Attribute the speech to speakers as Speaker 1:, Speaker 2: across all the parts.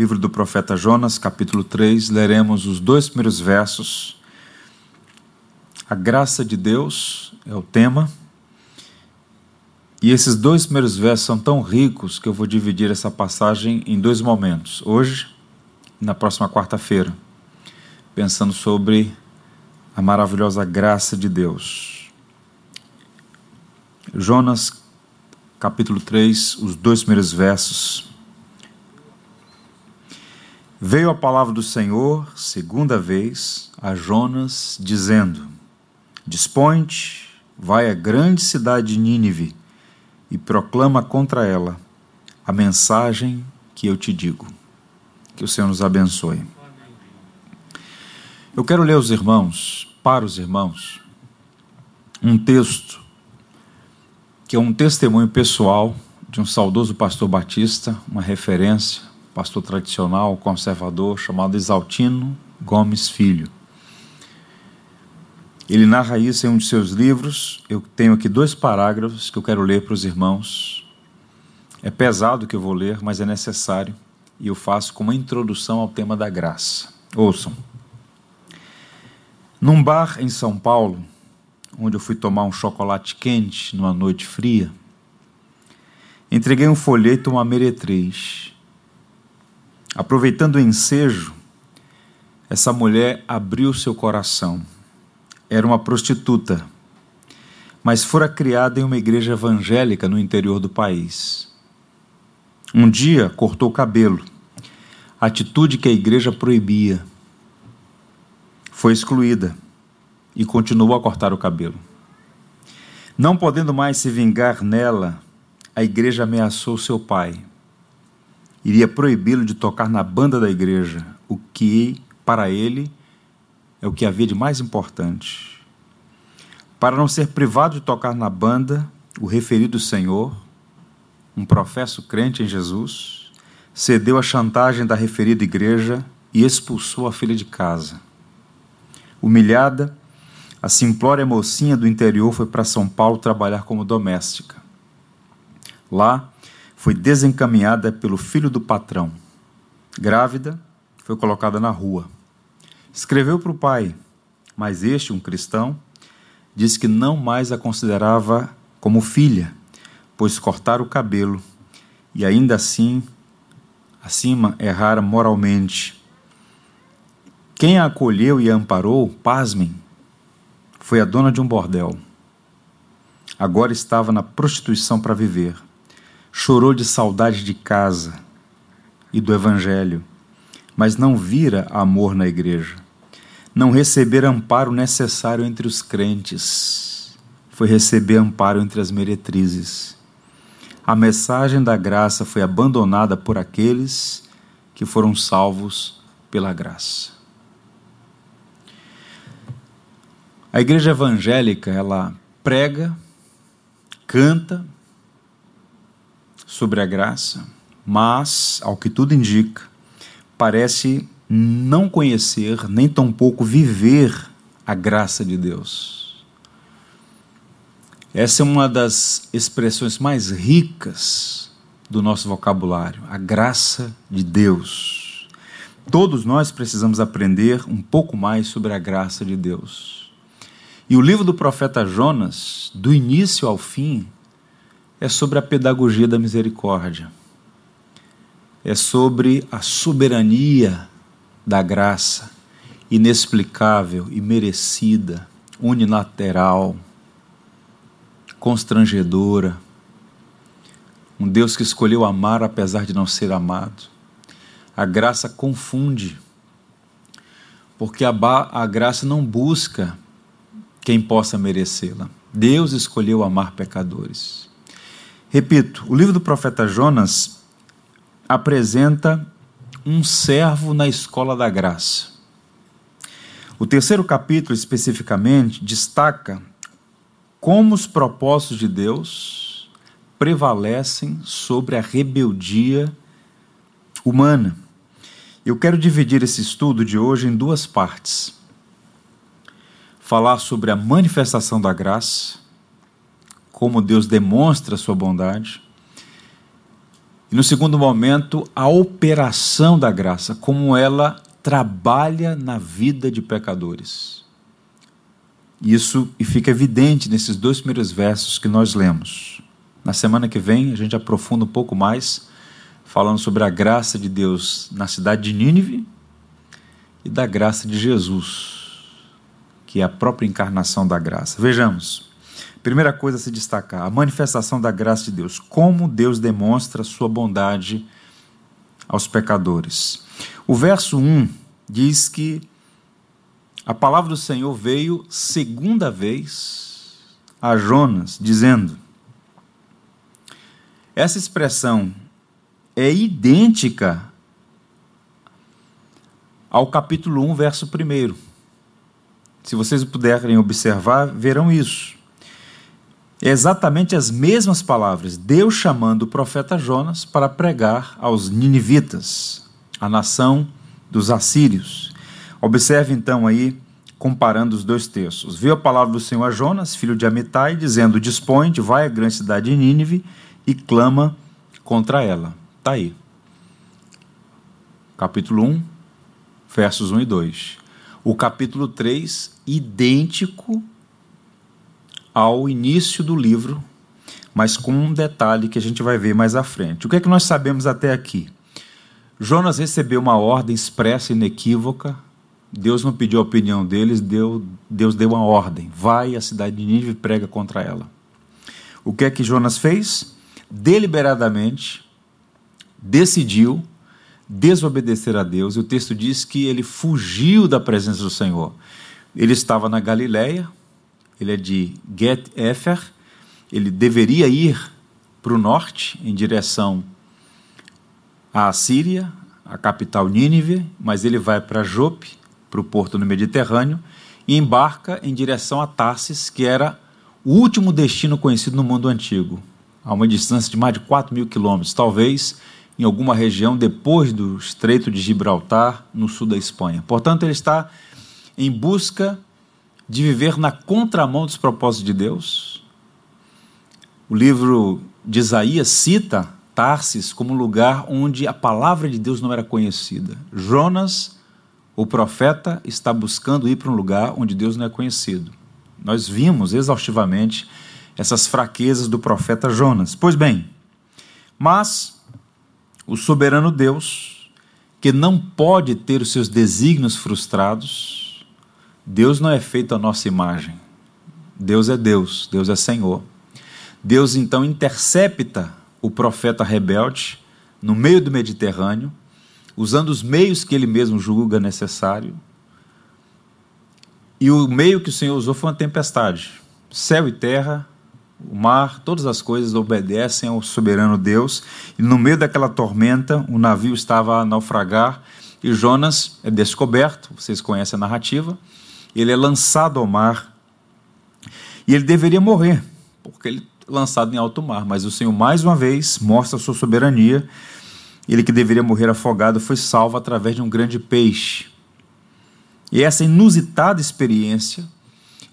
Speaker 1: livro do profeta Jonas, capítulo 3, leremos os dois primeiros versos. A graça de Deus é o tema. E esses dois primeiros versos são tão ricos que eu vou dividir essa passagem em dois momentos, hoje e na próxima quarta-feira, pensando sobre a maravilhosa graça de Deus. Jonas, capítulo 3, os dois primeiros versos. Veio a palavra do Senhor, segunda vez, a Jonas, dizendo: Dispõe-te, vai à grande cidade de Nínive e proclama contra ela a mensagem que eu te digo. Que o Senhor nos abençoe. Eu quero ler aos irmãos, para os irmãos, um texto que é um testemunho pessoal de um saudoso pastor batista, uma referência, pastor tradicional, conservador, chamado Exaltino Gomes Filho. Ele narra isso em um de seus livros. Eu tenho aqui dois parágrafos que eu quero ler para os irmãos. É pesado que eu vou ler, mas é necessário e eu faço como introdução ao tema da graça. Ouçam. Num bar em São Paulo, onde eu fui tomar um chocolate quente numa noite fria, entreguei um folheto a uma meretriz. Aproveitando o ensejo, essa mulher abriu seu coração era uma prostituta, mas fora criada em uma igreja evangélica no interior do país. Um dia cortou o cabelo, atitude que a igreja proibia. Foi excluída e continuou a cortar o cabelo. Não podendo mais se vingar nela, a igreja ameaçou seu pai. Iria proibi-lo de tocar na banda da igreja, o que, para ele, é o que havia de mais importante. Para não ser privado de tocar na banda, o referido senhor, um professo crente em Jesus, cedeu à chantagem da referida igreja e expulsou a filha de casa. Humilhada, a simplória mocinha do interior foi para São Paulo trabalhar como doméstica. Lá, foi desencaminhada pelo filho do patrão. Grávida, foi colocada na rua. Escreveu para o pai, mas este, um cristão, disse que não mais a considerava como filha, pois cortara o cabelo e ainda assim, acima, errara moralmente. Quem a acolheu e a amparou, pasmem, foi a dona de um bordel. Agora estava na prostituição para viver. Chorou de saudade de casa e do evangelho mas não vira amor na igreja. Não receber amparo necessário entre os crentes, foi receber amparo entre as meretrizes. A mensagem da graça foi abandonada por aqueles que foram salvos pela graça. A igreja evangélica, ela prega, canta sobre a graça, mas, ao que tudo indica, parece não conhecer, nem tampouco viver a graça de Deus. Essa é uma das expressões mais ricas do nosso vocabulário, a graça de Deus. Todos nós precisamos aprender um pouco mais sobre a graça de Deus. E o livro do profeta Jonas, do início ao fim, é sobre a pedagogia da misericórdia é sobre a soberania da graça inexplicável e merecida, unilateral, constrangedora. Um Deus que escolheu amar apesar de não ser amado. A graça confunde, porque a, a graça não busca quem possa merecê-la. Deus escolheu amar pecadores. Repito, o livro do profeta Jonas apresenta um servo na escola da graça. O terceiro capítulo, especificamente, destaca como os propósitos de Deus prevalecem sobre a rebeldia humana. Eu quero dividir esse estudo de hoje em duas partes. Falar sobre a manifestação da graça, como Deus demonstra a sua bondade, E no segundo momento, a operação da graça, como ela trabalha na vida de pecadores. Isso e fica evidente nesses dois primeiros versos que nós lemos. Na semana que vem, a gente aprofunda um pouco mais, falando sobre a graça de Deus na cidade de Nínive e da graça de Jesus, que é a própria encarnação da graça. Vejamos. Primeira coisa a se destacar: a manifestação da graça de Deus. Como Deus demonstra sua bondade aos pecadores. O verso 1 diz que a palavra do Senhor veio segunda vez a Jonas, dizendo: essa expressão é idêntica ao capítulo 1, verso 1. Se vocês puderem observar, verão isso. Exatamente as mesmas palavras, Deus chamando o profeta Jonas para pregar aos ninivitas, a nação dos assírios. Observe então aí, comparando os dois textos. Viu a palavra do Senhor a Jonas, filho de Amitai, dizendo: Dispõe, vai à grande cidade de Nínive e clama contra ela. Está aí. Capítulo 1, versos 1 e 2. O capítulo 3, idêntico ao início do livro, mas com um detalhe que a gente vai ver mais à frente. O que é que nós sabemos até aqui? Jonas recebeu uma ordem expressa inequívoca. Deus não pediu a opinião deles, Deus, Deus deu uma ordem. Vai à cidade de Nínive e prega contra ela. O que é que Jonas fez? Deliberadamente decidiu desobedecer a Deus. E o texto diz que ele fugiu da presença do Senhor. Ele estava na Galiléia, ele é de Get-Efer, ele deveria ir para o norte, em direção à Síria, a capital Nínive, mas ele vai para Jope, para o porto no Mediterrâneo, e embarca em direção a Tarsis, que era o último destino conhecido no mundo antigo, a uma distância de mais de 4 mil quilômetros, talvez em alguma região depois do Estreito de Gibraltar, no sul da Espanha. Portanto, ele está em busca de viver na contramão dos propósitos de Deus. O livro de Isaías cita Tarsis como um lugar onde a palavra de Deus não era conhecida. Jonas, o profeta, está buscando ir para um lugar onde Deus não é conhecido. Nós vimos exaustivamente essas fraquezas do profeta Jonas. Pois bem, mas o soberano Deus, que não pode ter os seus desígnios frustrados, Deus não é feito à nossa imagem. Deus é Deus, Deus é Senhor. Deus então intercepta o profeta rebelde no meio do Mediterrâneo, usando os meios que ele mesmo julga necessário. E o meio que o Senhor usou foi uma tempestade. Céu e terra, o mar, todas as coisas obedecem ao soberano Deus. E no meio daquela tormenta, o navio estava a naufragar e Jonas é descoberto. Vocês conhecem a narrativa ele é lançado ao mar e ele deveria morrer, porque ele é lançado em alto mar, mas o Senhor mais uma vez mostra a sua soberania. Ele que deveria morrer afogado foi salvo através de um grande peixe. E essa inusitada experiência,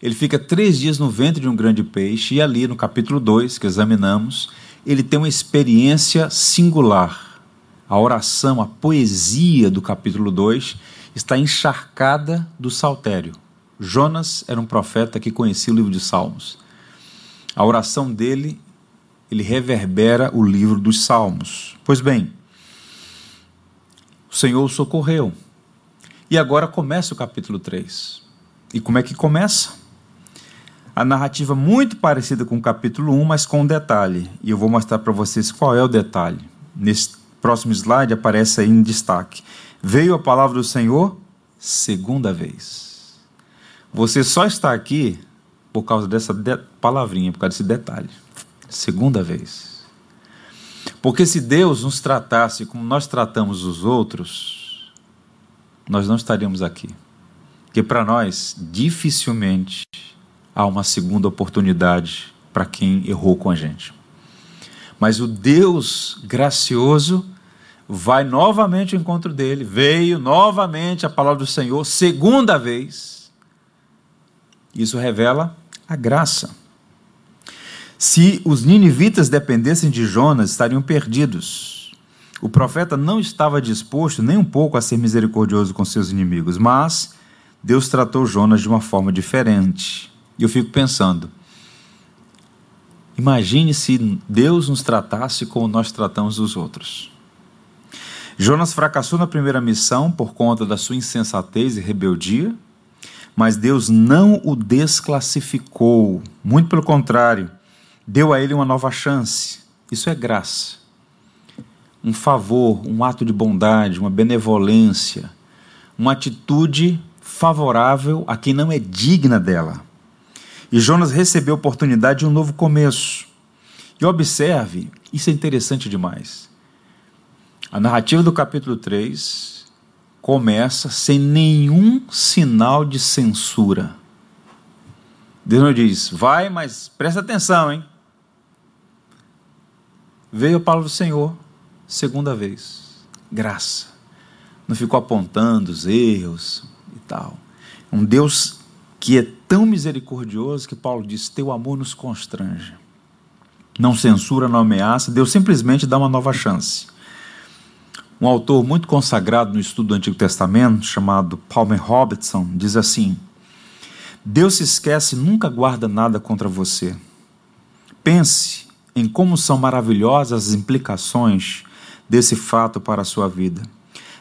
Speaker 1: ele fica três dias no ventre de um grande peixe, e ali no capítulo 2, que examinamos, ele tem uma experiência singular. A oração, a poesia do capítulo 2 está encharcada do saltério. Jonas era um profeta que conhecia o livro de Salmos. A oração dele, ele reverbera o livro dos Salmos. Pois bem, o Senhor o socorreu. E agora começa o capítulo 3. E como é que começa? A narrativa muito parecida com o capítulo 1, mas com um detalhe. E eu vou mostrar para vocês qual é o detalhe. Nesse próximo slide aparece aí em destaque. Veio a palavra do Senhor segunda vez. Você só está aqui por causa dessa de palavrinha, por causa desse detalhe. Segunda vez. Porque se Deus nos tratasse como nós tratamos os outros, nós não estaríamos aqui. Porque para nós, dificilmente há uma segunda oportunidade para quem errou com a gente. Mas o Deus gracioso vai novamente ao encontro dele, veio novamente a palavra do Senhor, segunda vez isso revela a graça. Se os ninivitas dependessem de Jonas, estariam perdidos. O profeta não estava disposto nem um pouco a ser misericordioso com seus inimigos, mas Deus tratou Jonas de uma forma diferente. E eu fico pensando, imagine se Deus nos tratasse como nós tratamos os outros. Jonas fracassou na primeira missão por conta da sua insensatez e rebeldia, mas Deus não o desclassificou, muito pelo contrário, deu a ele uma nova chance. Isso é graça. Um favor, um ato de bondade, uma benevolência, uma atitude favorável a quem não é digna dela. E Jonas recebeu a oportunidade de um novo começo. E observe, isso é interessante demais. A narrativa do capítulo 3 começa sem nenhum sinal de censura. Deus não diz, vai, mas presta atenção, hein? Veio a palavra do Senhor, segunda vez. Graça. Não ficou apontando os erros e tal. Um Deus que é tão misericordioso que Paulo diz: Teu amor nos constrange. Não censura, não ameaça, Deus simplesmente dá uma nova chance. Um autor muito consagrado no estudo do Antigo Testamento, chamado Palmer Robertson, diz assim: Deus se esquece e nunca guarda nada contra você. Pense em como são maravilhosas as implicações desse fato para a sua vida.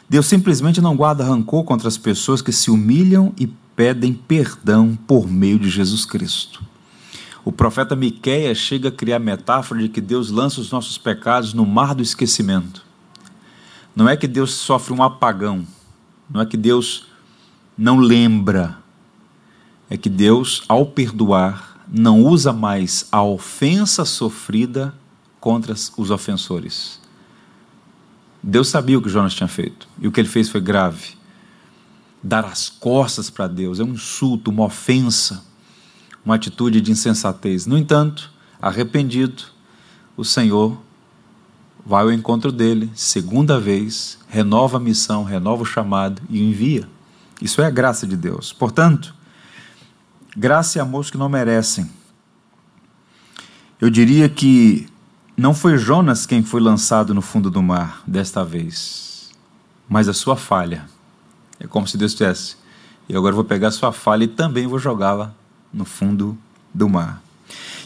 Speaker 1: Deus simplesmente não guarda rancor contra as pessoas que se humilham e pedem perdão por meio de Jesus Cristo. O profeta Miqueias chega a criar a metáfora de que Deus lança os nossos pecados no mar do esquecimento. Não é que Deus sofre um apagão, não é que Deus não lembra, é que Deus, ao perdoar, não usa mais a ofensa sofrida contra os ofensores. Deus sabia o que Jonas tinha feito, e o que ele fez foi grave. Dar as costas para Deus é um insulto, uma ofensa, uma atitude de insensatez. No entanto, arrependido, o Senhor vai ao encontro dele, segunda vez, renova a missão, renova o chamado e envia. Isso é a graça de Deus. Portanto, graça e amor que não merecem. Eu diria que não foi Jonas quem foi lançado no fundo do mar desta vez, mas a sua falha. É como se Deus dissesse: Eu agora vou pegar a sua falha e também vou jogá-la no fundo do mar.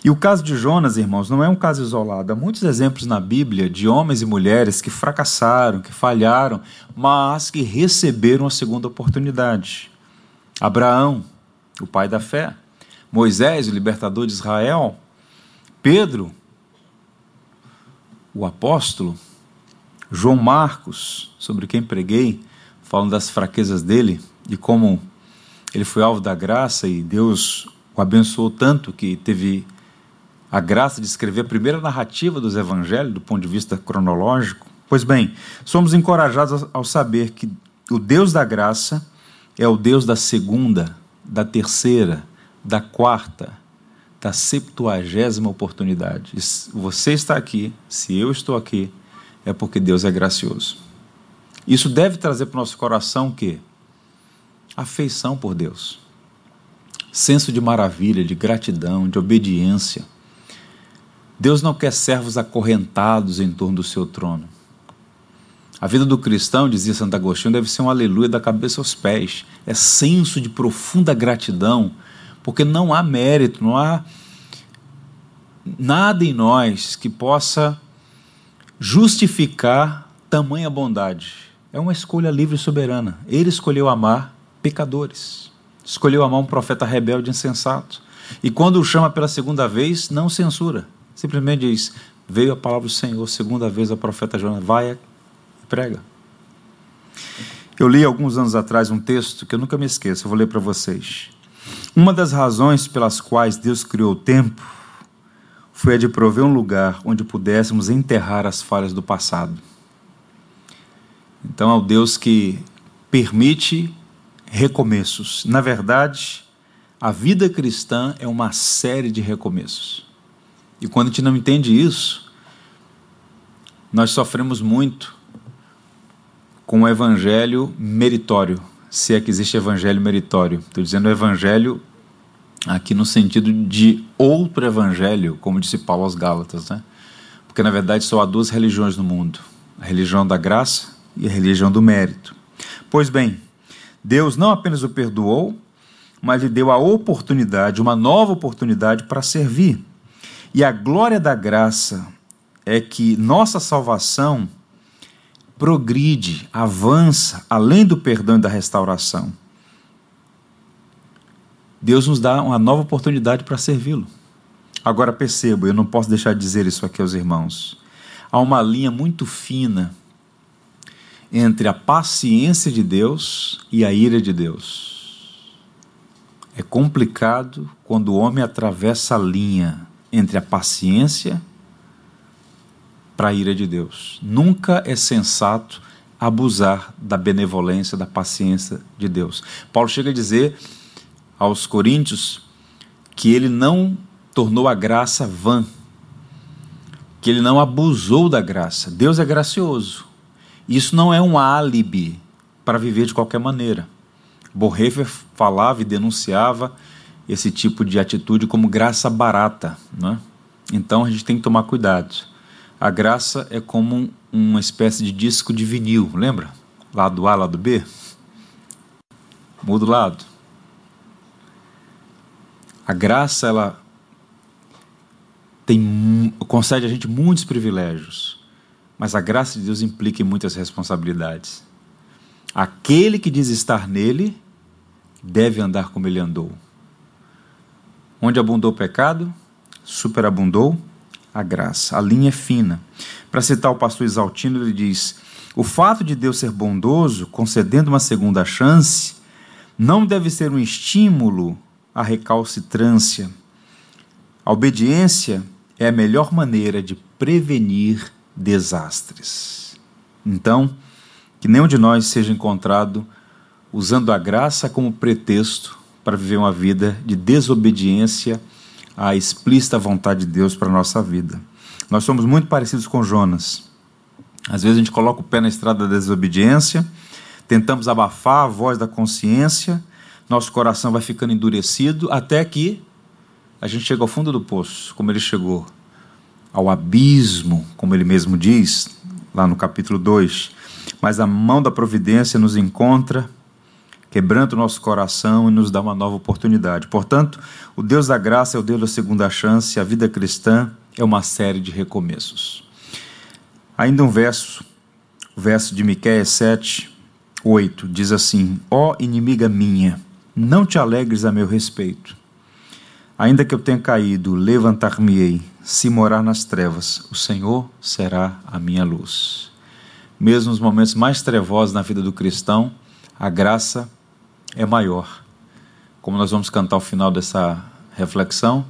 Speaker 1: E o caso de Jonas, irmãos, não é um caso isolado. Há muitos exemplos na Bíblia de homens e mulheres que fracassaram, que falharam, mas que receberam a segunda oportunidade. Abraão, o pai da fé. Moisés, o libertador de Israel. Pedro, o apóstolo. João Marcos, sobre quem preguei, falando das fraquezas dele e como ele foi alvo da graça e Deus o abençoou tanto que teve a graça de escrever a primeira narrativa dos evangelhos do ponto de vista cronológico? Pois bem, somos encorajados ao saber que o Deus da graça é o Deus da segunda, da terceira, da quarta, da septuagésima oportunidade. Você está aqui, se eu estou aqui, é porque Deus é gracioso. Isso deve trazer para o nosso coração o quê? Afeição por Deus. Senso de maravilha, de gratidão, de obediência. Deus não quer servos acorrentados em torno do seu trono. A vida do cristão, dizia Santo Agostinho, deve ser um aleluia da cabeça aos pés. É senso de profunda gratidão, porque não há mérito, não há nada em nós que possa justificar tamanha bondade. É uma escolha livre e soberana. Ele escolheu amar pecadores. Escolheu amar um profeta rebelde e insensato. E quando o chama pela segunda vez, não censura. Simplesmente diz: Veio a palavra do Senhor, segunda vez a profeta Jonas, vai e prega. Eu li alguns anos atrás um texto que eu nunca me esqueço, eu vou ler para vocês. Uma das razões pelas quais Deus criou o tempo foi a de prover um lugar onde pudéssemos enterrar as falhas do passado. Então é o Deus que permite recomeços. Na verdade, a vida cristã é uma série de recomeços. E quando a gente não entende isso, nós sofremos muito com o evangelho meritório, se é que existe evangelho meritório. Estou dizendo evangelho aqui no sentido de outro evangelho, como disse Paulo aos Gálatas, né? Porque na verdade só há duas religiões no mundo: a religião da graça e a religião do mérito. Pois bem, Deus não apenas o perdoou, mas lhe deu a oportunidade, uma nova oportunidade para servir. E a glória da graça é que nossa salvação progride, avança além do perdão e da restauração. Deus nos dá uma nova oportunidade para servi-lo. Agora percebo, eu não posso deixar de dizer isso aqui aos irmãos. Há uma linha muito fina entre a paciência de Deus e a ira de Deus. É complicado quando o homem atravessa a linha entre a paciência para a ira de Deus. Nunca é sensato abusar da benevolência, da paciência de Deus. Paulo chega a dizer aos Coríntios que ele não tornou a graça vã, que ele não abusou da graça. Deus é gracioso. Isso não é um álibi para viver de qualquer maneira. Borrefer falava e denunciava esse tipo de atitude como graça barata. Né? Então a gente tem que tomar cuidado. A graça é como uma espécie de disco de vinil, lembra? Lado A, lado B. Muda o lado. A graça, ela tem, concede a gente muitos privilégios, mas a graça de Deus implica em muitas responsabilidades. Aquele que diz estar nele deve andar como ele andou. Onde abundou o pecado, superabundou a graça. A linha é fina. Para citar o pastor Exaltino, ele diz: O fato de Deus ser bondoso, concedendo uma segunda chance, não deve ser um estímulo à recalcitrância. A obediência é a melhor maneira de prevenir desastres. Então, que nenhum de nós seja encontrado usando a graça como pretexto para viver uma vida de desobediência à explícita vontade de Deus para a nossa vida. Nós somos muito parecidos com Jonas. Às vezes a gente coloca o pé na estrada da desobediência, tentamos abafar a voz da consciência, nosso coração vai ficando endurecido até que a gente chega ao fundo do poço, como ele chegou, ao abismo, como ele mesmo diz, lá no capítulo 2. Mas a mão da providência nos encontra, quebrando o nosso coração e nos dá uma nova oportunidade. Portanto, o Deus da graça é o Deus da segunda chance, a vida cristã é uma série de recomeços. Ainda um verso, o verso de Miqueias 7, 8, diz assim: Ó oh, inimiga minha, não te alegres a meu respeito Ainda que eu tenha caído, levantar-me-ei. Se morar nas trevas, o Senhor será a minha luz. Mesmo nos momentos mais trevosos na vida do cristão, a graça é maior. Como nós vamos cantar ao final dessa reflexão,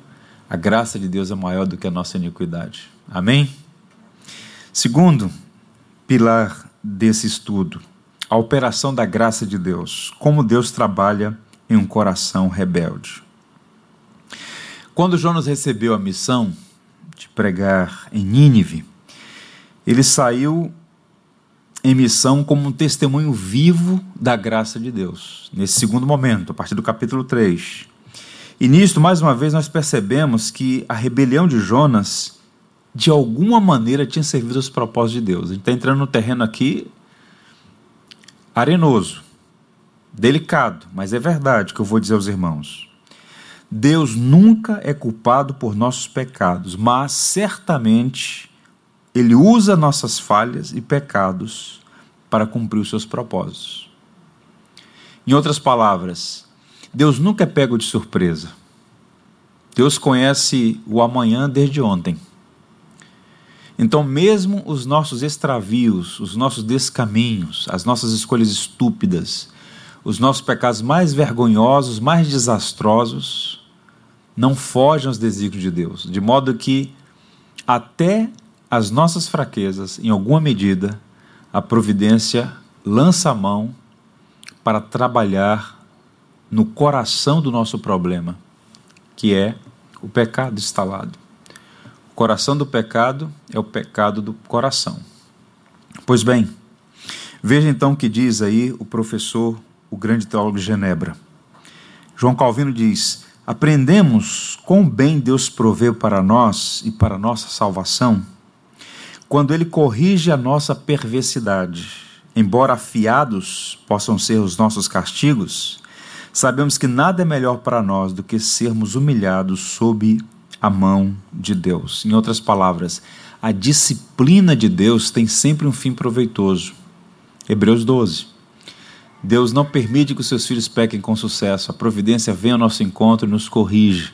Speaker 1: a graça de Deus é maior do que a nossa iniquidade. Amém? Segundo pilar desse estudo, a operação da graça de Deus. Como Deus trabalha em um coração rebelde. Quando Jonas recebeu a missão de pregar em Nínive, ele saiu em missão como um testemunho vivo da graça de Deus, nesse segundo momento, a partir do capítulo 3. E nisto, mais uma vez, nós percebemos que a rebelião de Jonas, de alguma maneira, tinha servido aos propósitos de Deus. A gente está entrando no terreno aqui arenoso, delicado, mas é verdade que eu vou dizer aos irmãos. Deus nunca é culpado por nossos pecados, mas certamente Ele usa nossas falhas e pecados para cumprir os seus propósitos. Em outras palavras, Deus nunca é pego de surpresa. Deus conhece o amanhã desde ontem. Então, mesmo os nossos extravios, os nossos descaminhos, as nossas escolhas estúpidas, os nossos pecados mais vergonhosos, mais desastrosos, não fogem aos desígnios de Deus, de modo que até as nossas fraquezas, em alguma medida, a providência lança a mão para trabalhar no coração do nosso problema, que é o pecado instalado. O coração do pecado é o pecado do coração. Pois bem, veja então o que diz aí o professor, o grande teólogo de Genebra. João Calvino diz: Aprendemos quão bem Deus proveu para nós e para nossa salvação quando ele corrige a nossa perversidade, embora afiados possam ser os nossos castigos, sabemos que nada é melhor para nós do que sermos humilhados sob a mão de Deus. Em outras palavras, a disciplina de Deus tem sempre um fim proveitoso. Hebreus 12. Deus não permite que os seus filhos pequem com sucesso. A providência vem ao nosso encontro e nos corrige.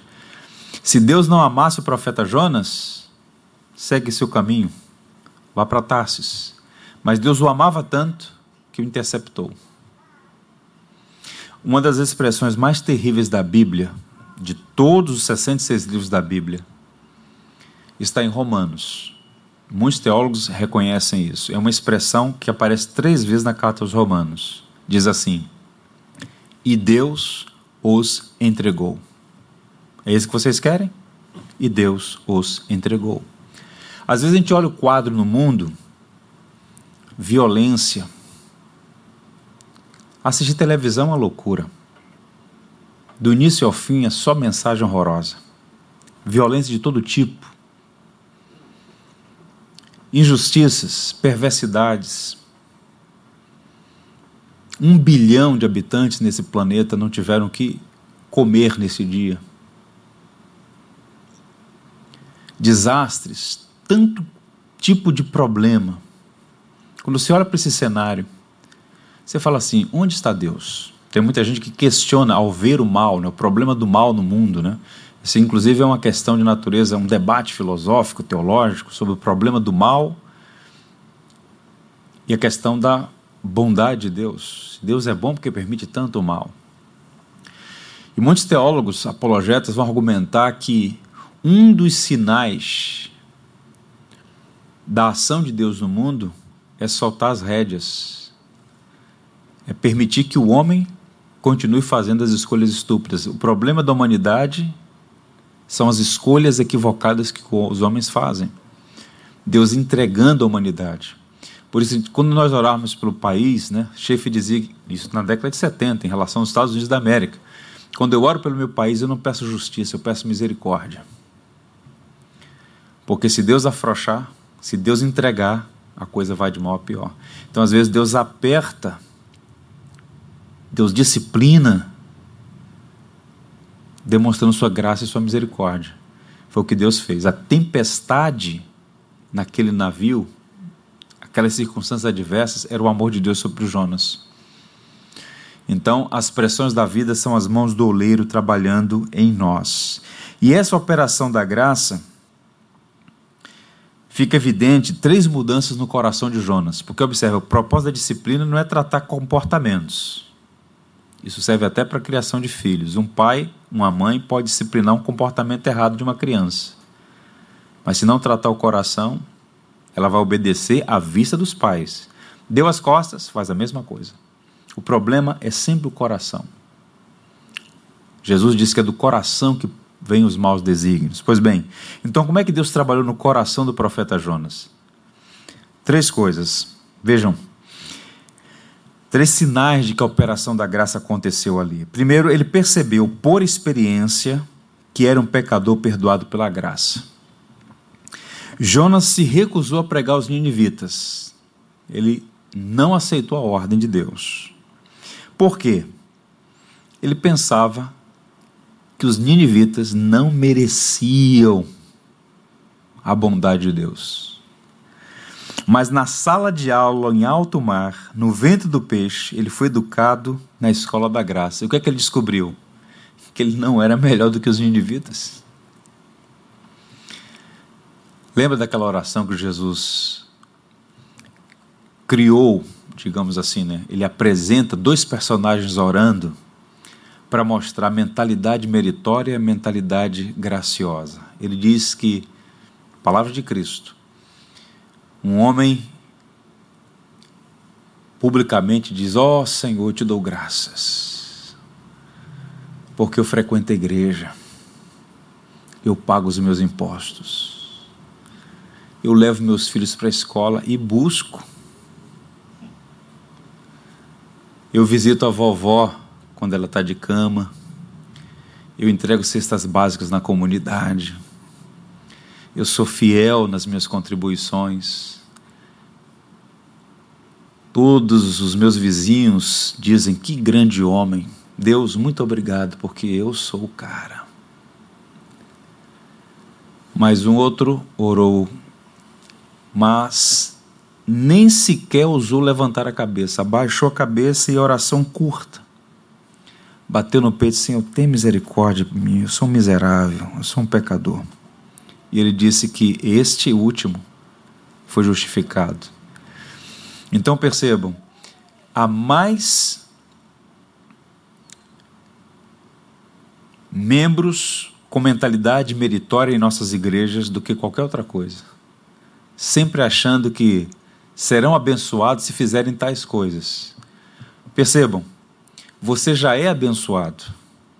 Speaker 1: Se Deus não amasse o profeta Jonas, segue seu caminho, vá para Tarsis. Mas Deus o amava tanto que o interceptou. Uma das expressões mais terríveis da Bíblia, de todos os 66 livros da Bíblia, está em Romanos. Muitos teólogos reconhecem isso. É uma expressão que aparece três vezes na carta aos Romanos. Diz assim: E Deus os entregou. É isso que vocês querem? E Deus os entregou. Às vezes a gente olha o quadro no mundo, violência. Assistir televisão é uma loucura. Do início ao fim é só mensagem horrorosa. Violência de todo tipo. Injustiças, perversidades. Um bilhão de habitantes nesse planeta não tiveram que comer nesse dia. Desastres, tanto tipo de problema. Quando você olha para esse cenário, você fala assim: onde está Deus? Tem muita gente que questiona ao ver o mal, né, o problema do mal no mundo. Né? Isso, inclusive, é uma questão de natureza, um debate filosófico, teológico, sobre o problema do mal e a questão da bondade de Deus. Deus é bom porque permite tanto o mal. E muitos teólogos apologetas vão argumentar que um dos sinais da ação de Deus no mundo é soltar as rédeas, é permitir que o homem continue fazendo as escolhas estúpidas. O problema da humanidade são as escolhas equivocadas que os homens fazem. Deus entregando a humanidade. Por isso, quando nós orarmos pelo país, né, Schaefer dizia isso na década de 70, em relação aos Estados Unidos da América. Quando eu oro pelo meu país, eu não peço justiça, eu peço misericórdia. Porque se Deus afrouxar, se Deus entregar, a coisa vai de mal a pior. Então, às vezes, Deus aperta, Deus disciplina, demonstrando sua graça e sua misericórdia. Foi o que Deus fez. A tempestade naquele navio, aquelas circunstâncias adversas, era o amor de Deus sobre Jonas. Então, as pressões da vida são as mãos do oleiro trabalhando em nós. E essa operação da graça fica evidente três mudanças no coração de Jonas. Porque, observa, o propósito da disciplina não é tratar comportamentos. Isso serve até para a criação de filhos. Um pai, uma mãe pode disciplinar um comportamento errado de uma criança. Mas se não tratar o coração, ela vai obedecer à vista dos pais. Deu as costas, faz a mesma coisa. O problema é sempre o coração. Jesus disse que é do coração que vêm os maus desígnios. Pois bem, então como é que Deus trabalhou no coração do profeta Jonas? Três coisas. Vejam, três sinais de que a operação da graça aconteceu ali. Primeiro, ele percebeu por experiência que era um pecador perdoado pela graça. Jonas se recusou a pregar aos ninivitas. Ele não aceitou a ordem de Deus. Por quê? Ele pensava que os ninivitas não mereciam a bondade de Deus. Mas na sala de aula, em alto mar, no vento do peixe, ele foi educado na escola da graça. E o que é que ele descobriu? Que ele não era melhor do que os ninivitas. Lembra daquela oração que Jesus criou, digamos assim, né? Ele apresenta dois personagens orando para mostrar mentalidade meritória mentalidade graciosa. Ele diz que, palavra de Cristo, um homem publicamente diz: Ó oh, Senhor, te dou graças, porque eu frequento a igreja, eu pago os meus impostos, eu levo meus filhos para a escola e busco. Eu visito a vovó quando ela está de cama. Eu entrego cestas básicas na comunidade. eu sou fiel nas minhas contribuições. Todos os meus vizinhos dizem: que grande homem. Deus, muito obrigado, porque eu sou o cara. Mas um outro orou, mas nem sequer ousou levantar a cabeça, abaixou a cabeça e oração curta. Bateu no peito, Senhor, tem misericórdia por mim, eu sou um miserável, eu sou um pecador. E ele disse que este último foi justificado. Então percebam, há mais membros com mentalidade meritória em nossas igrejas do que qualquer outra coisa. Sempre achando que serão abençoados se fizerem tais coisas. Percebam, você já é abençoado.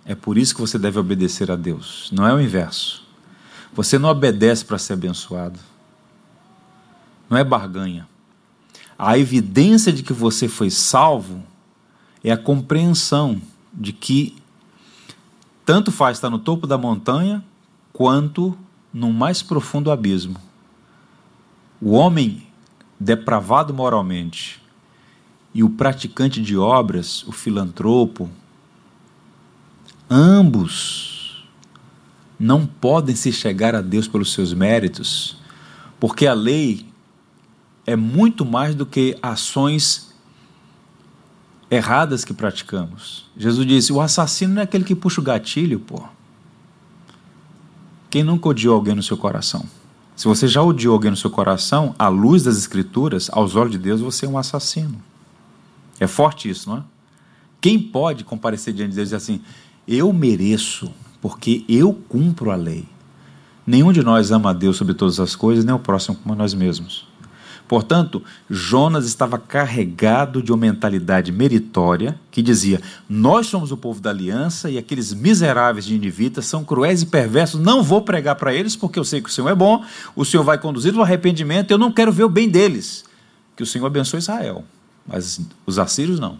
Speaker 1: É por isso que você deve obedecer a Deus. Não é o inverso. Você não obedece para ser abençoado. Não é barganha. A evidência de que você foi salvo é a compreensão de que tanto faz estar no topo da montanha quanto no mais profundo abismo. O homem depravado moralmente e o praticante de obras, o filantropo, ambos não podem se chegar a Deus pelos seus méritos, porque a lei é muito mais do que ações erradas que praticamos. Jesus disse: o assassino não é aquele que puxa o gatilho, pô. Quem nunca odiou alguém no seu coração? Se você já odiou alguém no seu coração, à luz das Escrituras, aos olhos de Deus, você é um assassino. É forte isso, não é? Quem pode comparecer diante de Deus e dizer assim: eu mereço, porque eu cumpro a lei? Nenhum de nós ama a Deus sobre todas as coisas, nem o próximo como nós mesmos. Portanto, Jonas estava carregado de uma mentalidade meritória que dizia: Nós somos o povo da aliança e aqueles miseráveis de Ninivitas são cruéis e perversos. Não vou pregar para eles porque eu sei que o Senhor é bom, o Senhor vai conduzir ao arrependimento. Eu não quero ver o bem deles. Que o Senhor abençoe Israel, mas os assírios não.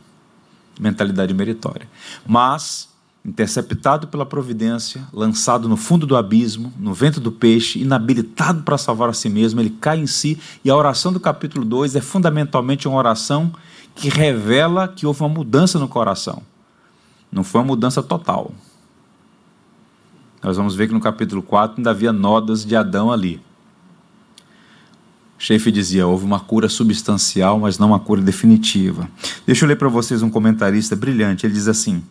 Speaker 1: Mentalidade meritória. Mas interceptado pela providência, lançado no fundo do abismo, no vento do peixe, inabilitado para salvar a si mesmo, ele cai em si, e a oração do capítulo 2 é fundamentalmente uma oração que revela que houve uma mudança no coração. Não foi uma mudança total. Nós vamos ver que no capítulo 4 ainda havia nodas de Adão ali. Chefe dizia: houve uma cura substancial, mas não uma cura definitiva. Deixa eu ler para vocês um comentarista brilhante. Ele diz assim: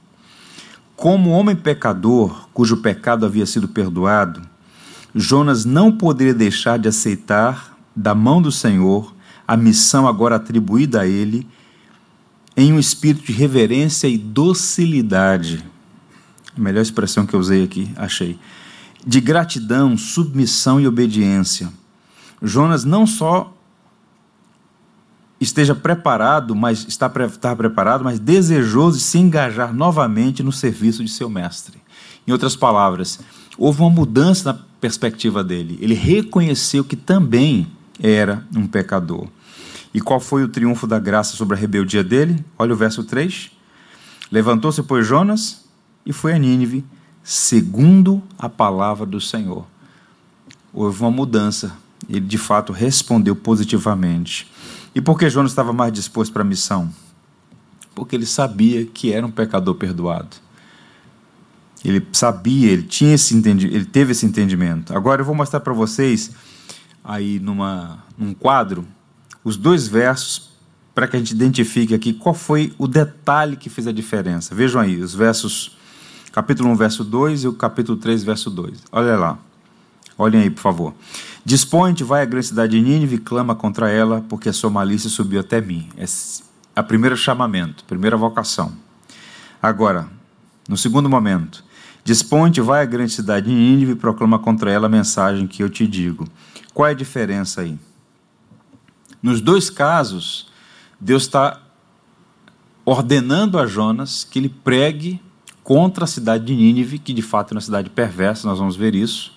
Speaker 1: como homem pecador, cujo pecado havia sido perdoado, Jonas não poderia deixar de aceitar da mão do Senhor a missão agora atribuída a ele em um espírito de reverência e docilidade. A melhor expressão que eu usei aqui, achei. De gratidão, submissão e obediência. Jonas não só esteja preparado, mas está, está preparado, mas desejoso de se engajar novamente no serviço de seu mestre. Em outras palavras, houve uma mudança na perspectiva dele. Ele reconheceu que também era um pecador. E qual foi o triunfo da graça sobre a rebeldia dele? Olha o verso 3. Levantou-se, pois, Jonas e foi a Nínive, segundo a palavra do Senhor. Houve uma mudança. Ele, de fato, respondeu positivamente. E por que Jonas estava mais disposto para a missão? Porque ele sabia que era um pecador perdoado. Ele sabia, ele tinha esse ele teve esse entendimento. Agora eu vou mostrar para vocês aí numa num quadro os dois versos para que a gente identifique aqui qual foi o detalhe que fez a diferença. Vejam aí os versos capítulo 1, verso 2 e o capítulo 3, verso 2. Olha lá. Olhem aí, por favor. Dispõe-te, vai à grande cidade de Nínive clama contra ela, porque a sua malícia subiu até mim. É a primeiro chamamento, primeira vocação. Agora, no segundo momento, dispõe-te, vai à grande cidade de Nínive e proclama contra ela a mensagem que eu te digo. Qual é a diferença aí? Nos dois casos, Deus está ordenando a Jonas que ele pregue contra a cidade de Nínive, que de fato é uma cidade perversa, nós vamos ver isso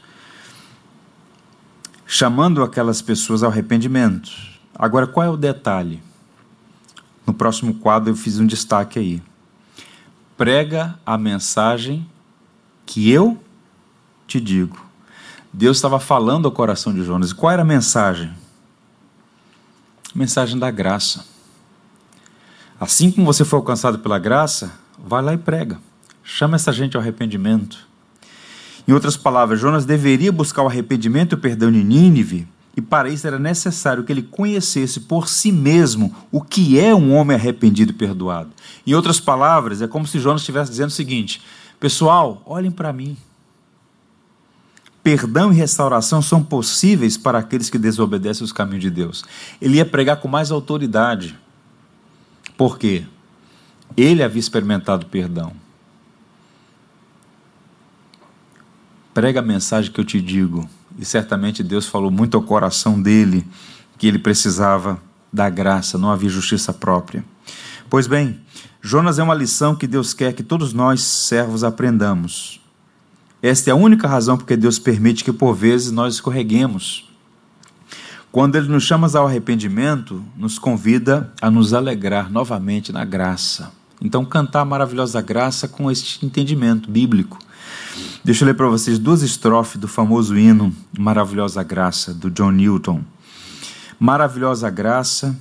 Speaker 1: chamando aquelas pessoas ao arrependimento. Agora, qual é o detalhe? No próximo quadro eu fiz um destaque aí. Prega a mensagem que eu te digo. Deus estava falando ao coração de Jonas. E qual era a mensagem? A mensagem da graça. Assim como você foi alcançado pela graça, vai lá e prega. Chama essa gente ao arrependimento. Em outras palavras, Jonas deveria buscar o arrependimento e o perdão de Nínive, e para isso era necessário que ele conhecesse por si mesmo o que é um homem arrependido e perdoado. Em outras palavras, é como se Jonas estivesse dizendo o seguinte: Pessoal, olhem para mim. Perdão e restauração são possíveis para aqueles que desobedecem os caminhos de Deus. Ele ia pregar com mais autoridade. Por quê? Ele havia experimentado perdão. Prega a mensagem que eu te digo. E certamente Deus falou muito ao coração dele que ele precisava da graça, não havia justiça própria. Pois bem, Jonas é uma lição que Deus quer que todos nós, servos, aprendamos. Esta é a única razão porque Deus permite que por vezes nós escorreguemos. Quando Ele nos chama ao arrependimento, nos convida a nos alegrar novamente na graça. Então, cantar a maravilhosa graça com este entendimento bíblico. Deixa eu ler para vocês duas estrofes do famoso hino Maravilhosa Graça, do John Newton. Maravilhosa graça,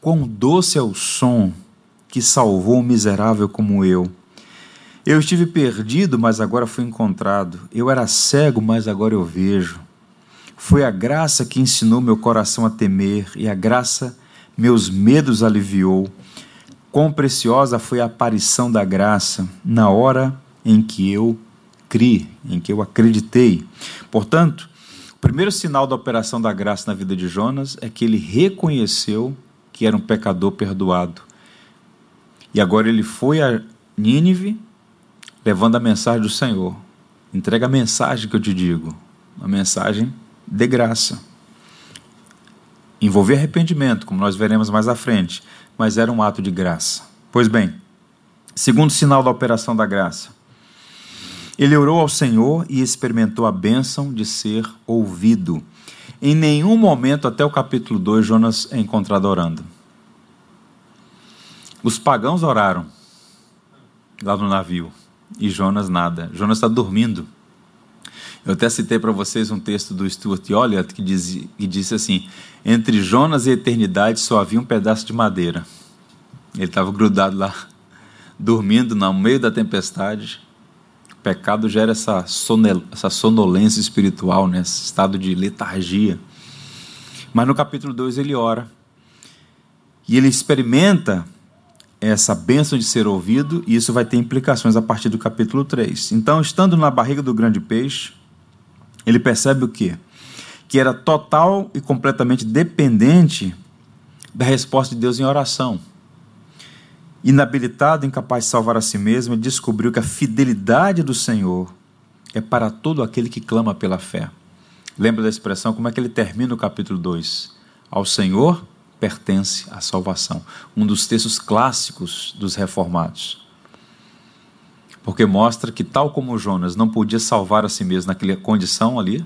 Speaker 1: quão doce é o som que salvou um miserável como eu. Eu estive perdido, mas agora fui encontrado. Eu era cego, mas agora eu vejo. Foi a graça que ensinou meu coração a temer, e a graça meus medos aliviou. Quão preciosa foi a aparição da graça na hora em que eu criei, em que eu acreditei. Portanto, o primeiro sinal da operação da graça na vida de Jonas é que ele reconheceu que era um pecador perdoado. E agora ele foi a Nínive levando a mensagem do Senhor. Entrega a mensagem que eu te digo, uma mensagem de graça. Envolver arrependimento, como nós veremos mais à frente, mas era um ato de graça. Pois bem, segundo sinal da operação da graça, ele orou ao Senhor e experimentou a bênção de ser ouvido. Em nenhum momento, até o capítulo 2, Jonas é encontrado orando. Os pagãos oraram lá no navio e Jonas nada. Jonas está dormindo. Eu até citei para vocês um texto do Stuart Olliott que, diz, que disse assim: Entre Jonas e a eternidade só havia um pedaço de madeira. Ele estava grudado lá, dormindo no meio da tempestade. Pecado gera essa, sonel, essa sonolência espiritual, né? esse estado de letargia. Mas no capítulo 2 ele ora. E ele experimenta essa bênção de ser ouvido, e isso vai ter implicações a partir do capítulo 3. Então, estando na barriga do grande peixe, ele percebe o quê? Que era total e completamente dependente da resposta de Deus em oração. Inabilitado, incapaz de salvar a si mesmo, ele descobriu que a fidelidade do Senhor é para todo aquele que clama pela fé. Lembra da expressão? Como é que ele termina o capítulo 2? Ao Senhor pertence a salvação. Um dos textos clássicos dos reformados porque mostra que, tal como Jonas não podia salvar a si mesmo naquela condição ali,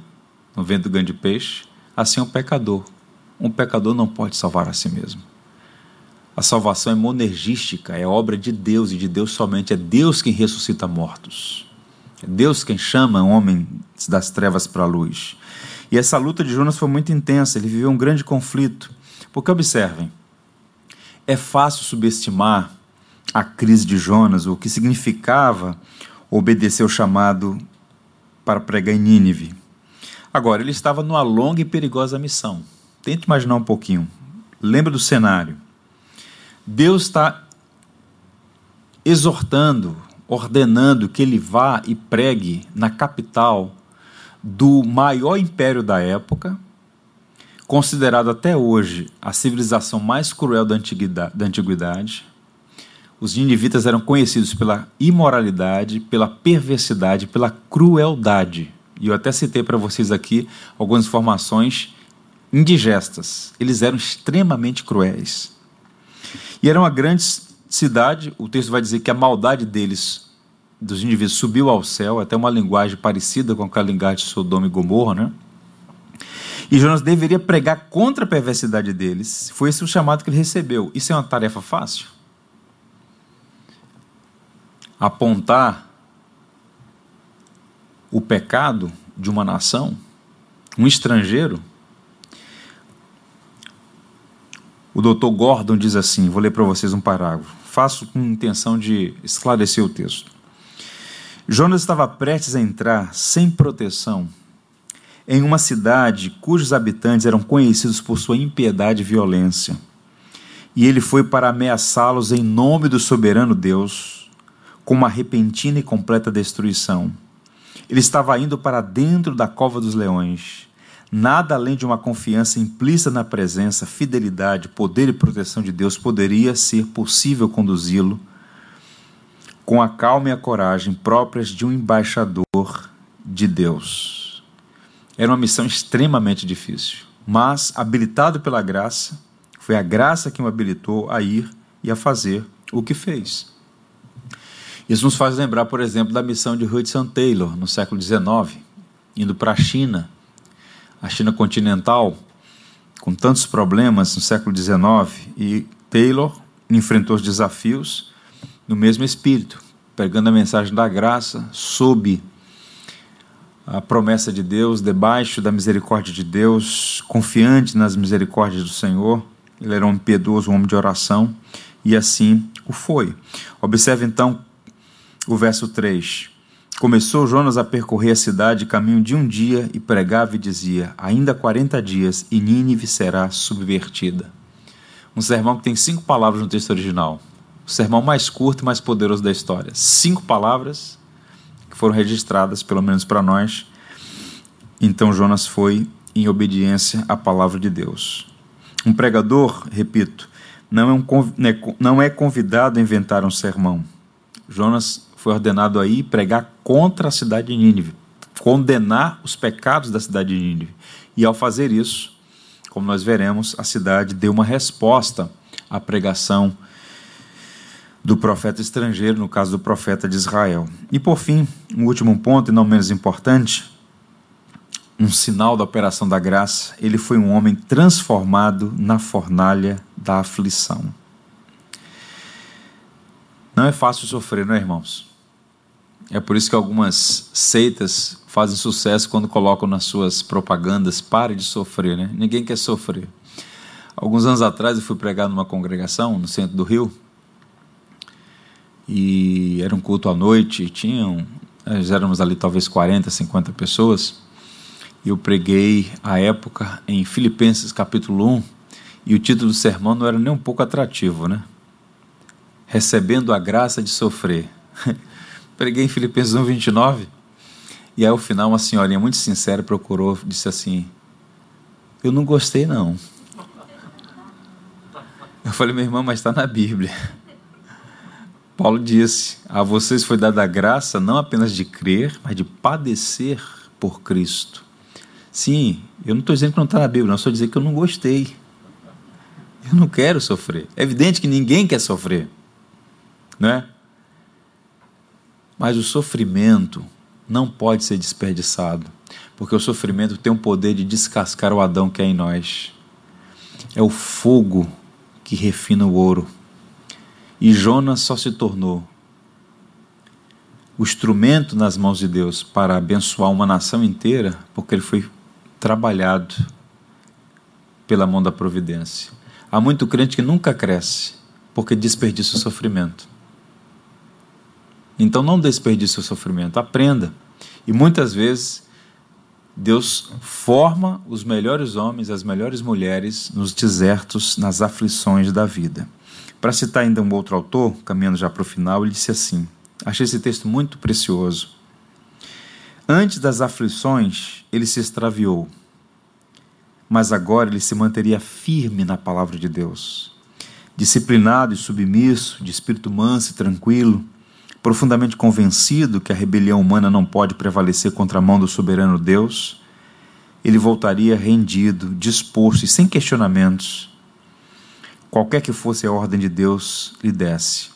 Speaker 1: no vento do grande peixe, assim é um pecador. Um pecador não pode salvar a si mesmo. A salvação é monergística, é obra de Deus e de Deus somente. É Deus quem ressuscita mortos. É Deus quem chama homens das trevas para a luz. E essa luta de Jonas foi muito intensa, ele viveu um grande conflito. Porque observem, é fácil subestimar a crise de Jonas, o que significava obedecer o chamado para pregar em Nínive. Agora, ele estava numa longa e perigosa missão. Tente imaginar um pouquinho. Lembra do cenário. Deus está exortando, ordenando que ele vá e pregue na capital do maior império da época, considerado até hoje a civilização mais cruel da antiguidade, os ninivitas eram conhecidos pela imoralidade, pela perversidade, pela crueldade. E eu até citei para vocês aqui algumas informações indigestas. Eles eram extremamente cruéis. E era uma grande cidade, o texto vai dizer que a maldade deles, dos indivíduos, subiu ao céu, até uma linguagem parecida com aquela linguagem de Sodoma e Gomorra, né? E Jonas deveria pregar contra a perversidade deles. Foi esse o chamado que ele recebeu. Isso é uma tarefa fácil? apontar o pecado de uma nação, um estrangeiro. O doutor Gordon diz assim: vou ler para vocês um parágrafo. Faço com intenção de esclarecer o texto. Jonas estava prestes a entrar sem proteção em uma cidade cujos habitantes eram conhecidos por sua impiedade e violência. E ele foi para ameaçá-los em nome do soberano Deus, com uma repentina e completa destruição. Ele estava indo para dentro da cova dos leões. Nada além de uma confiança implícita na presença, fidelidade, poder e proteção de Deus poderia ser possível conduzi-lo com a calma e a coragem próprias de um embaixador de Deus. Era uma missão extremamente difícil, mas habilitado pela graça, foi a graça que o habilitou a ir e a fazer o que fez. Isso nos faz lembrar, por exemplo, da missão de Hudson Taylor no século XIX, indo para a China, a China continental, com tantos problemas no século XIX, e Taylor enfrentou os desafios no mesmo espírito, pregando a mensagem da graça sob a promessa de Deus, debaixo da misericórdia de Deus, confiante nas misericórdias do Senhor. Ele era um piedoso, um homem de oração, e assim o foi. Observe então o verso 3. Começou Jonas a percorrer a cidade caminho de um dia e pregava e dizia: Ainda quarenta dias e Nínive será subvertida. Um sermão que tem cinco palavras no texto original. O sermão mais curto e mais poderoso da história. Cinco palavras que foram registradas, pelo menos para nós. Então Jonas foi em obediência à palavra de Deus. Um pregador, repito, não é, um, né, não é convidado a inventar um sermão. Jonas foi ordenado a ir pregar contra a cidade de Nínive, condenar os pecados da cidade de Nínive. E ao fazer isso, como nós veremos, a cidade deu uma resposta à pregação do profeta estrangeiro, no caso do profeta de Israel. E por fim, um último ponto, e não menos importante, um sinal da operação da graça, ele foi um homem transformado na fornalha da aflição. Não é fácil sofrer, não é, irmãos? É por isso que algumas seitas fazem sucesso quando colocam nas suas propagandas pare de sofrer, né? Ninguém quer sofrer. Alguns anos atrás eu fui pregar numa congregação no centro do Rio e era um culto à noite, tinham, nós éramos ali talvez 40, 50 pessoas, e eu preguei à época em Filipenses capítulo 1, e o título do sermão não era nem um pouco atrativo, né? Recebendo a graça de sofrer. preguei em Filipenses 1, 29, e aí ao final uma senhorinha muito sincera procurou, disse assim, eu não gostei não. Eu falei, minha irmã, mas está na Bíblia. Paulo disse: A vocês foi dada a graça não apenas de crer, mas de padecer por Cristo. Sim, eu não estou dizendo que não está na Bíblia, não estou dizendo que eu não gostei. Eu não quero sofrer. É evidente que ninguém quer sofrer, não é? Mas o sofrimento não pode ser desperdiçado, porque o sofrimento tem o poder de descascar o Adão que é em nós. É o fogo que refina o ouro. E Jonas só se tornou o instrumento nas mãos de Deus para abençoar uma nação inteira, porque ele foi trabalhado pela mão da providência. Há muito crente que nunca cresce porque desperdiça o sofrimento. Então não desperdice o sofrimento, aprenda. E muitas vezes Deus forma os melhores homens, as melhores mulheres nos desertos, nas aflições da vida. Para citar ainda um outro autor, caminhando já para o final, ele disse assim: Achei esse texto muito precioso. Antes das aflições, ele se extraviou, mas agora ele se manteria firme na palavra de Deus. Disciplinado e submisso, de espírito manso e tranquilo, profundamente convencido que a rebelião humana não pode prevalecer contra a mão do soberano Deus, ele voltaria rendido, disposto e sem questionamentos qualquer que fosse a ordem de Deus, lhe desse.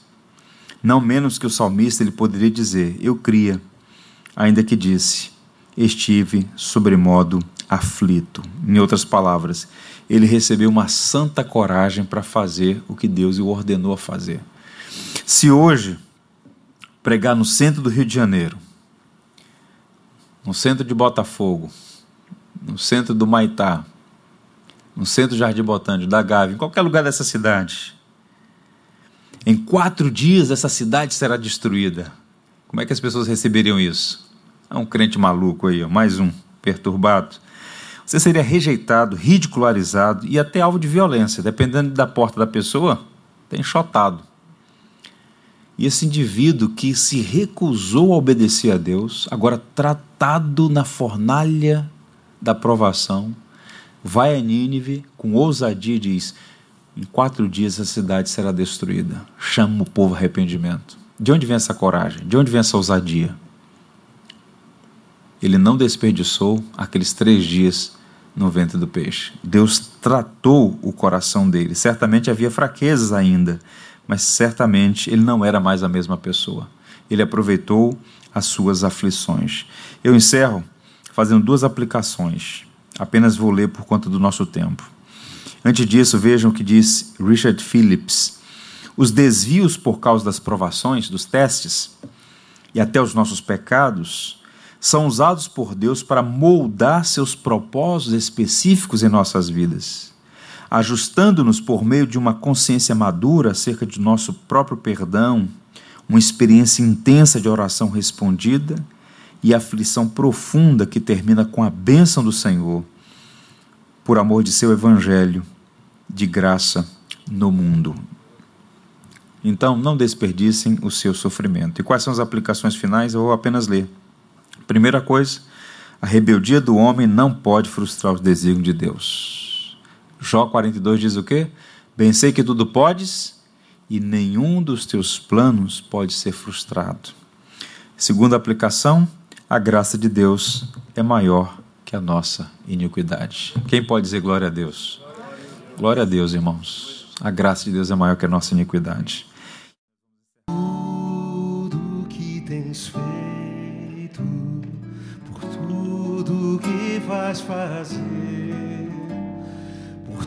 Speaker 1: Não menos que o salmista, ele poderia dizer: Eu cria, ainda que disse: Estive sobremodo aflito. Em outras palavras, ele recebeu uma santa coragem para fazer o que Deus o ordenou a fazer. Se hoje pregar no centro do Rio de Janeiro, no centro de Botafogo, no centro do Maitá, no centro do Jardim Botânico, da Gávea, em qualquer lugar dessa cidade, em quatro dias essa cidade será destruída. Como é que as pessoas receberiam isso? É um crente maluco aí, mais um, perturbado. Você seria rejeitado, ridicularizado e até alvo de violência. Dependendo da porta da pessoa, tem enxotado. E esse indivíduo que se recusou a obedecer a Deus, agora tratado na fornalha da provação, vai a Nínive com ousadia e diz: em quatro dias a cidade será destruída. Chama o povo a arrependimento. De onde vem essa coragem? De onde vem essa ousadia? Ele não desperdiçou aqueles três dias no ventre do peixe. Deus tratou o coração dele. Certamente havia fraquezas ainda, mas certamente ele não era mais a mesma pessoa. Ele aproveitou as suas aflições. Eu encerro fazendo duas aplicações. Apenas vou ler por conta do nosso tempo. Antes disso, vejam o que diz Richard Phillips. Os desvios por causa das provações, dos testes e até os nossos pecados são usados por Deus para moldar seus propósitos específicos em nossas vidas ajustando-nos por meio de uma consciência madura acerca de nosso próprio perdão, uma experiência intensa de oração respondida e aflição profunda que termina com a bênção do Senhor, por amor de seu evangelho de graça no mundo. Então, não desperdicem o seu sofrimento. E quais são as aplicações finais? Eu vou apenas ler. Primeira coisa, a rebeldia do homem não pode frustrar os desígnios de Deus. Jó 42 diz o quê? Bem sei que tudo podes e nenhum dos teus planos pode ser frustrado. Segunda aplicação, a graça de Deus é maior que a nossa iniquidade. Quem pode dizer glória a Deus? Glória a Deus, irmãos. A graça de Deus é maior que a nossa iniquidade.
Speaker 2: Tudo que tens feito, por tudo que vais fazer